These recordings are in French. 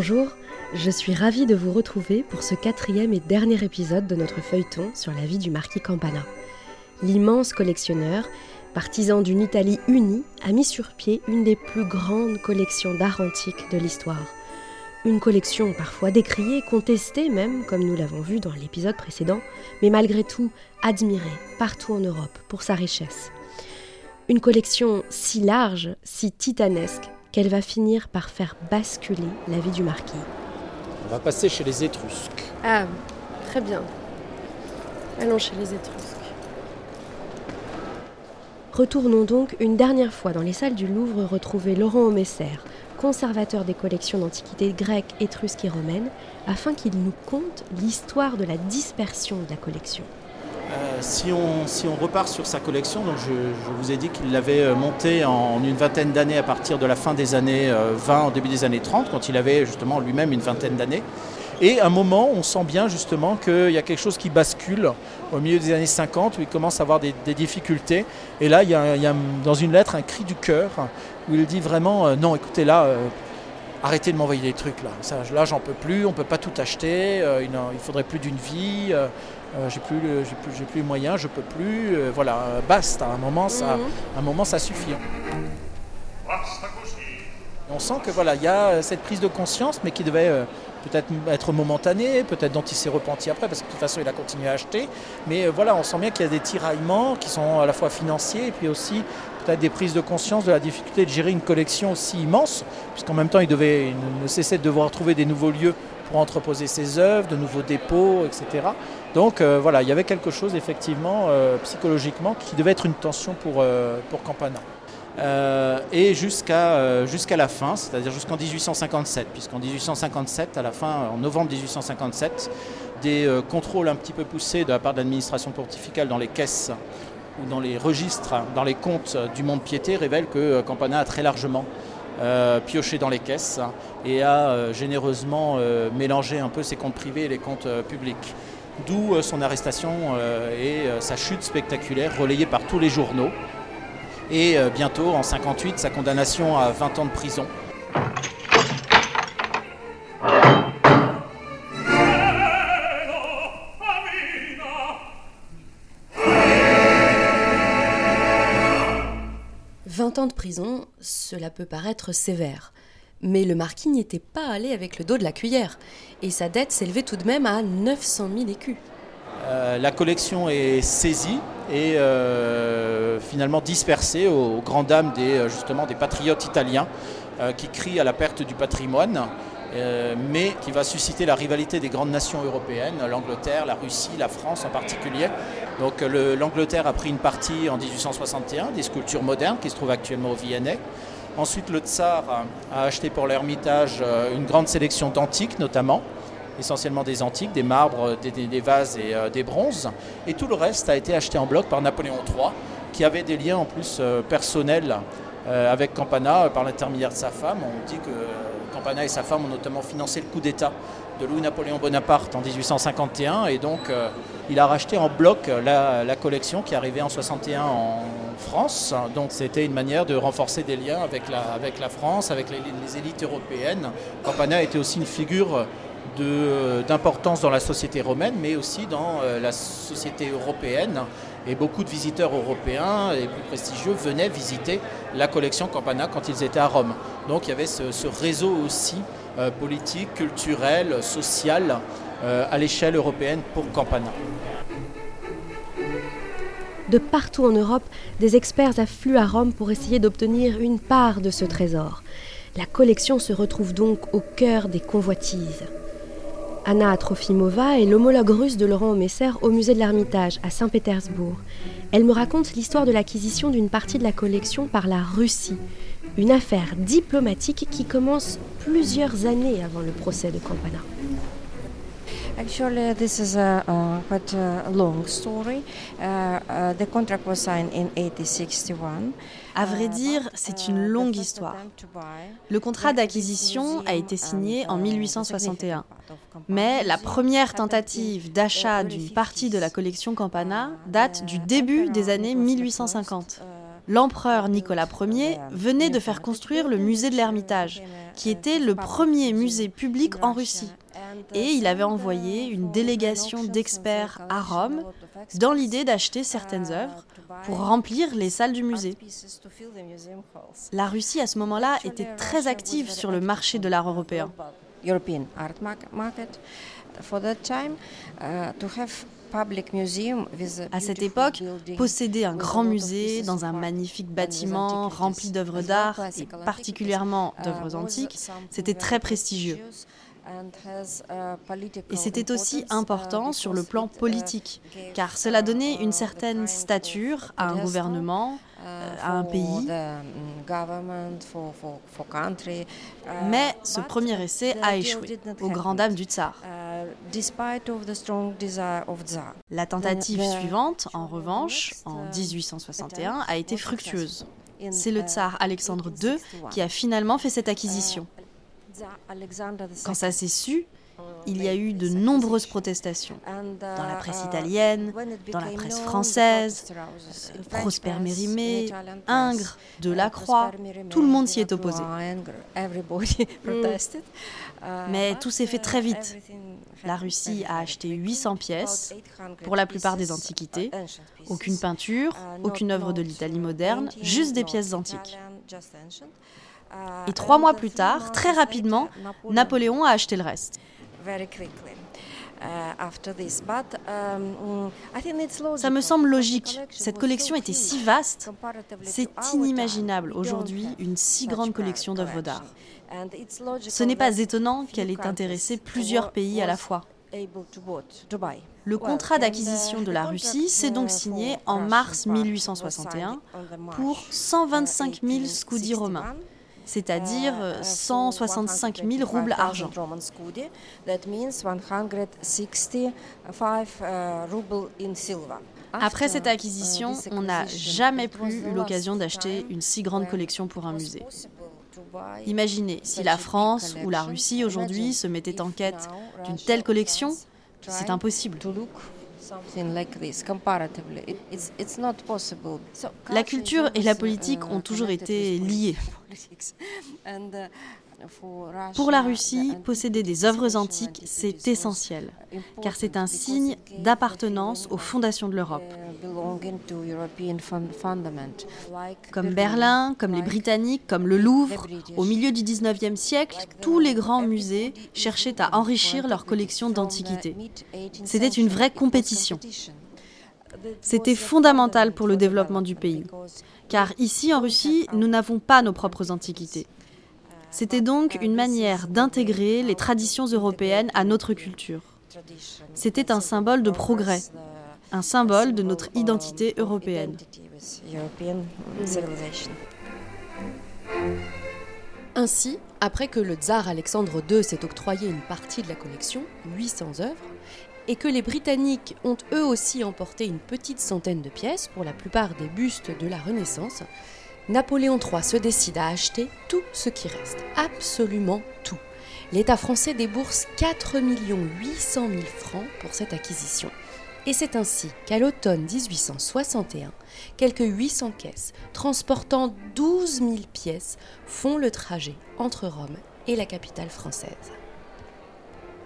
Bonjour, je suis ravie de vous retrouver pour ce quatrième et dernier épisode de notre feuilleton sur la vie du marquis Campana. L'immense collectionneur, partisan d'une Italie unie, a mis sur pied une des plus grandes collections d'art antique de l'histoire. Une collection parfois décriée, contestée même, comme nous l'avons vu dans l'épisode précédent, mais malgré tout admirée partout en Europe pour sa richesse. Une collection si large, si titanesque, qu'elle va finir par faire basculer la vie du marquis. On va passer chez les Étrusques. Ah, très bien. Allons chez les Étrusques. Retournons donc une dernière fois dans les salles du Louvre retrouver Laurent Omesser, conservateur des collections d'antiquités grecques, étrusques et romaines, afin qu'il nous conte l'histoire de la dispersion de la collection. Euh, si, on, repart sur sa collection, donc je, vous ai dit qu'il l'avait euh, montée en une vingtaine d'années à partir de la fin des années 20, euh, au début des années 30, quand il avait justement lui-même une vingtaine d'années. Et à un moment, on sent bien justement qu'il y a quelque chose qui bascule au milieu des années 50, où il commence à avoir des, difficultés. Et là, il y, a, dans une lettre un cri du cœur, où il dit vraiment, non, écoutez, là, arrêtez de m'envoyer des trucs, là, là, j'en peux plus, on ne peut pas tout acheter, il, il faudrait plus d'une vie. Euh, j'ai plus, j'ai plus, j'ai plus les moyens, je peux plus. Euh, voilà, basta. À un moment, ça, mhm. un moment, ça suffit. On sent que voilà, il y a euh, cette prise de conscience, mais qui devait peut-être être momentanée, peut-être dont il s'est repenti après, parce que de toute façon, il a continué à acheter. Mais voilà, on sent bien qu'il y a des tiraillements qui sont à la fois financiers et puis aussi peut-être des prises de conscience de la difficulté de gérer une collection aussi immense, puisqu'en même temps, il devait il ne cessait de devoir trouver des nouveaux lieux pour entreposer ses œuvres, de nouveaux dépôts, etc. Donc euh, voilà, il y avait quelque chose effectivement euh, psychologiquement qui devait être une tension pour, euh, pour Campana. et jusqu'à jusqu'à la fin, c'est-à-dire jusqu'en 1857, puisqu'en 1857, à la fin, en novembre 1857, des contrôles un petit peu poussés de la part de l'administration pontificale dans les caisses ou dans les registres, dans les comptes du monde piété révèlent que Campana a très largement pioché dans les caisses et a généreusement mélangé un peu ses comptes privés et les comptes publics d'où euh, son arrestation euh, et euh, sa chute spectaculaire relayée par tous les journaux. Et bientôt, en 58, sa condamnation à 20 ans de prison. « 20 ans de prison, cela peut paraître sévère. Mais le marquis n'y était pas allé avec le dos de la cuillère, et sa dette s'élevait tout de même à 900 000 écus. Euh, la collection est saisie et euh, finalement dispersée aux, grandes dames des, euh, justement, des patriotes italiens qui crient à la perte du patrimoine, mais qui va susciter la rivalité des grandes nations européennes, l'Angleterre, la Russie, la France en particulier. Donc l'Angleterre a pris une partie en 1861 des sculptures modernes qui se trouvent actuellement au Vienney. Ensuite, le tsar a acheté pour l'Ermitage euh, une grande sélection d'antiques, notamment, essentiellement des antiques, des marbres, des, vases et euh, des bronzes. Et tout le reste a été acheté en bloc par Napoléon III, qui avait des liens en plus euh, personnels avec Campana par l'intermédiaire de sa femme. On dit que Campana et sa femme ont notamment financé le coup d'État de Louis-Napoléon Bonaparte en 1851 et donc il a racheté en bloc la, collection qui arrivait en 61 en France. Donc c'était une manière de renforcer des liens avec la, avec la France, avec les, élites européennes. Campana était aussi une figure d'importance dans la société romaine, mais aussi dans euh, la société européenne. Et beaucoup de visiteurs européens et plus prestigieux venaient visiter la collection Campana quand ils étaient à Rome. Donc il y avait ce, réseau aussi euh, politique, culturel, social euh, à l'échelle européenne pour Campana. De partout en Europe, des experts affluent à Rome pour essayer d'obtenir une part de ce trésor. La collection se retrouve donc au cœur des convoitises. Anna Trofimova est l'homologue russe de Laurent Omesser au musée de l'Ermitage à Saint-Pétersbourg. Elle me raconte l'histoire de l'acquisition d'une partie de la collection par la Russie, une affaire diplomatique qui commence plusieurs années avant le procès de Campana. Actually, this is a uh, quite a long story. Uh, uh, the contract was signed in 1861. À vrai dire, c'est une longue histoire. Le contrat d'acquisition a été signé en 1861, mais la première tentative d'achat d'une partie de la collection Campana date du début des années 1850. L'empereur Nicolas Ier venait de faire construire le musée de l'Ermitage, qui était le premier musée public en Russie. Et il avait envoyé une délégation d'experts à Rome dans l'idée d'acheter certaines œuvres pour remplir les salles du musée. La Russie, à ce moment-là, était très active sur le marché de l'art européen. À cette époque, posséder un grand musée dans un magnifique bâtiment rempli d'œuvres d'art et particulièrement d'œuvres antiques, c'était très prestigieux. Et c'était aussi important sur le plan politique, car cela donnait une certaine stature à un gouvernement, à un pays. Mais ce premier essai a échoué, aux grandes dames du tsar. La tentative suivante, en revanche, en 1861, a été fructueuse. C'est le tsar Alexandre II qui a finalement fait cette acquisition. Quand ça s'est su, il y a eu de nombreuses protestations dans la presse italienne, dans la presse française, Prosper Mérimée, Ingres, Delacroix, tout le monde s'y est opposé. Mais tout s'est fait très vite. La Russie a acheté 800 pièces, pour la plupart des antiquités, aucune peinture, aucune œuvre de l'Italie moderne, juste des pièces antiques. Et trois mois plus tard, très rapidement, Napoléon a acheté le reste. Ça me semble logique. Cette collection était si vaste. C'est inimaginable aujourd'hui une si grande collection d'œuvres d'art. Ce n'est pas étonnant qu'elle ait intéressé plusieurs pays à la fois. Le contrat d'acquisition de la Russie s'est donc signé en mars 1861 pour 125 000 scudi romains, c'est-à-dire 165 000 roubles argent. Après cette acquisition, on n'a jamais plus eu l'occasion d'acheter une si grande collection pour un musée. Imaginez si la France ou la Russie aujourd'hui se mettaient en quête d'une telle collection, c'est impossible. La culture et la politique ont toujours été liées. Pour la Russie, posséder des œuvres antiques, c'est essentiel, car c'est un signe d'appartenance aux fondations de l'Europe. Comme Berlin, comme les Britanniques, comme le Louvre, au milieu du 19e siècle, tous les grands musées cherchaient à enrichir leur collection d'antiquités. C'était une vraie compétition. C'était fondamental pour le développement du pays, car ici en Russie, nous n'avons pas nos propres antiquités. C'était donc une manière d'intégrer les traditions européennes à notre culture. C'était un symbole de progrès, un symbole de notre identité européenne. Ainsi, après que le tsar Alexandre II s'est octroyé une partie de la collection, 800 œuvres, et que les Britanniques ont eux aussi emporté une petite centaine de pièces, pour la plupart des bustes de la Renaissance, Napoléon III se décide à acheter tout ce qui reste, absolument tout. L'État français débourse 4 800 000 francs pour cette acquisition. Et c'est ainsi qu'à l'automne 1861, quelques 800 caisses transportant 12 000 pièces font le trajet entre Rome et la capitale française.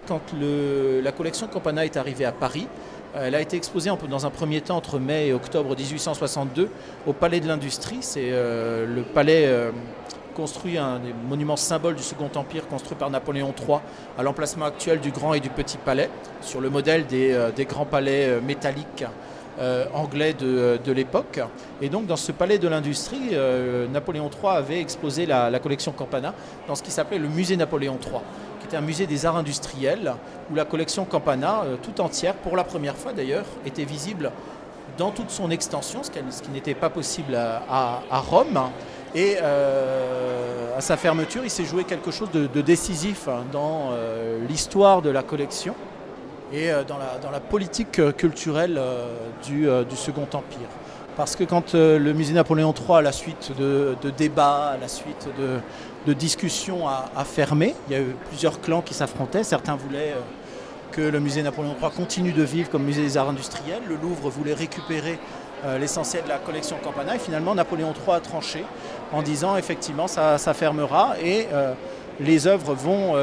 Quand la collection Campana est arrivée à Paris, euh, elle a été exposée dans un premier temps entre mai et octobre 1862 au Palais de l'Industrie. C'est euh, le palais euh, construit, un des monuments symboles du Second Empire, construit par Napoléon III à l'emplacement actuel du Grand et du Petit Palais, sur le modèle des, grands palais métalliques anglais de, l'époque. Et donc dans ce palais de l'industrie, Napoléon III avait exposé la, la collection Campana dans ce qui s'appelait le musée Napoléon III qui un musée des arts industriels, où la collection Campana, euh, tout entière, pour la première fois d'ailleurs, était visible dans toute son extension, ce qui, n'était pas possible à, Rome. Et euh, à sa fermeture, il s'est joué quelque chose de, décisif hein, dans euh, l'histoire de la collection et dans, la, politique culturelle du, Second Empire. Parce que quand le musée Napoléon III, à la suite de, débats, à la suite de, de discussion à, fermer. Il y a eu plusieurs clans qui s'affrontaient. Certains voulaient euh, que le musée Napoléon III continue de vivre comme musée des arts industriels. Le Louvre voulait récupérer l'essentiel de la collection Campana et finalement Napoléon III a tranché en disant effectivement ça, fermera et les œuvres vont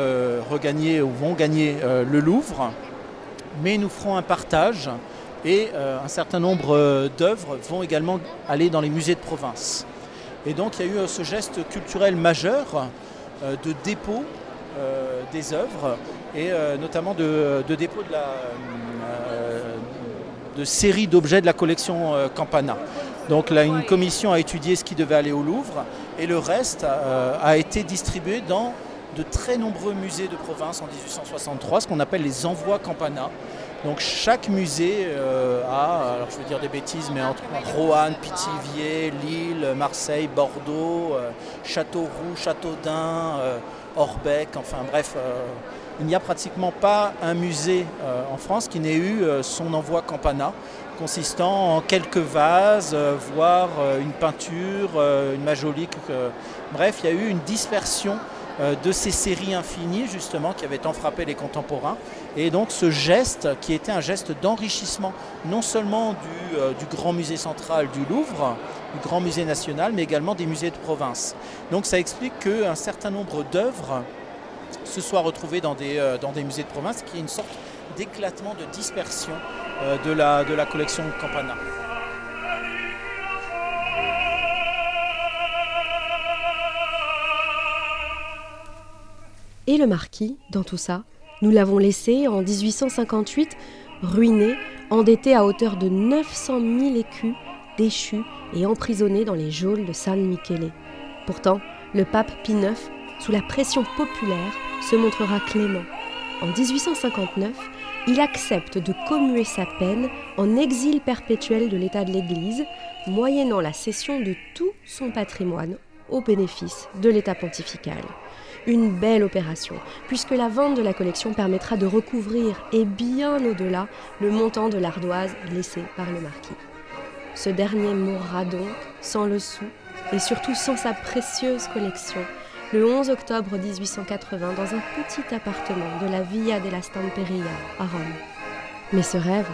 regagner ou vont gagner le Louvre, mais nous ferons un partage et un certain nombre d'œuvres vont également aller dans les musées de province. Et donc il y a eu ce geste culturel majeur de dépôt des œuvres et notamment de, dépôt de la de séries d'objets de la collection Campana. Donc là, une commission a étudié ce qui devait aller au Louvre et le reste a été distribué dans de très nombreux musées de province en 1863, ce qu'on appelle les envois Campana. Donc chaque musée euh, a, alors je veux dire des bêtises, mais entre Roanne, Pithiviers, Lille, Marseille, Bordeaux, euh, Châteauroux, Châteaudun, euh, Orbec, enfin bref, il n'y a pratiquement pas un musée en France qui n'ait eu son envoi Campana, consistant en quelques vases, voire une peinture, une majolique. bref, il y a eu une dispersion euh, de ces séries infinies justement qui avaient tant frappé les contemporains. Et donc ce geste qui était un geste d'enrichissement non seulement du, euh, grand musée central du Louvre, du grand musée national, mais également des musées de province. Donc ça explique qu'un certain nombre d'œuvres se soient retrouvées dans des, euh, musées de province, qui est une sorte d'éclatement, de dispersion de, la, de la collection Campana. Et le marquis, dans tout ça, nous l'avons laissé en 1858, ruiné, endetté à hauteur de 900 000 écus, déchu et emprisonné dans les geôles de San Michele. Pourtant, le pape Pie IX, sous la pression populaire, se montrera clément. En 1859, il accepte de commuer sa peine en exil perpétuel de l'état de l'Église, moyennant la cession de tout son patrimoine au bénéfice de l'état pontifical. Une belle opération, puisque la vente de la collection permettra de recouvrir, et bien au-delà, le montant de l'ardoise laissé par le marquis. Ce dernier mourra donc sans le sou, et surtout sans sa précieuse collection, le 11 octobre 1880 dans un petit appartement de la Via della Stamperia à Rome. Mais ce rêve,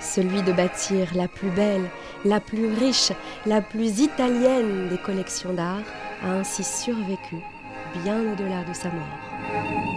celui de bâtir la plus belle, la plus riche, la plus italienne des collections d'art, a ainsi survécu bien au-delà de sa mort.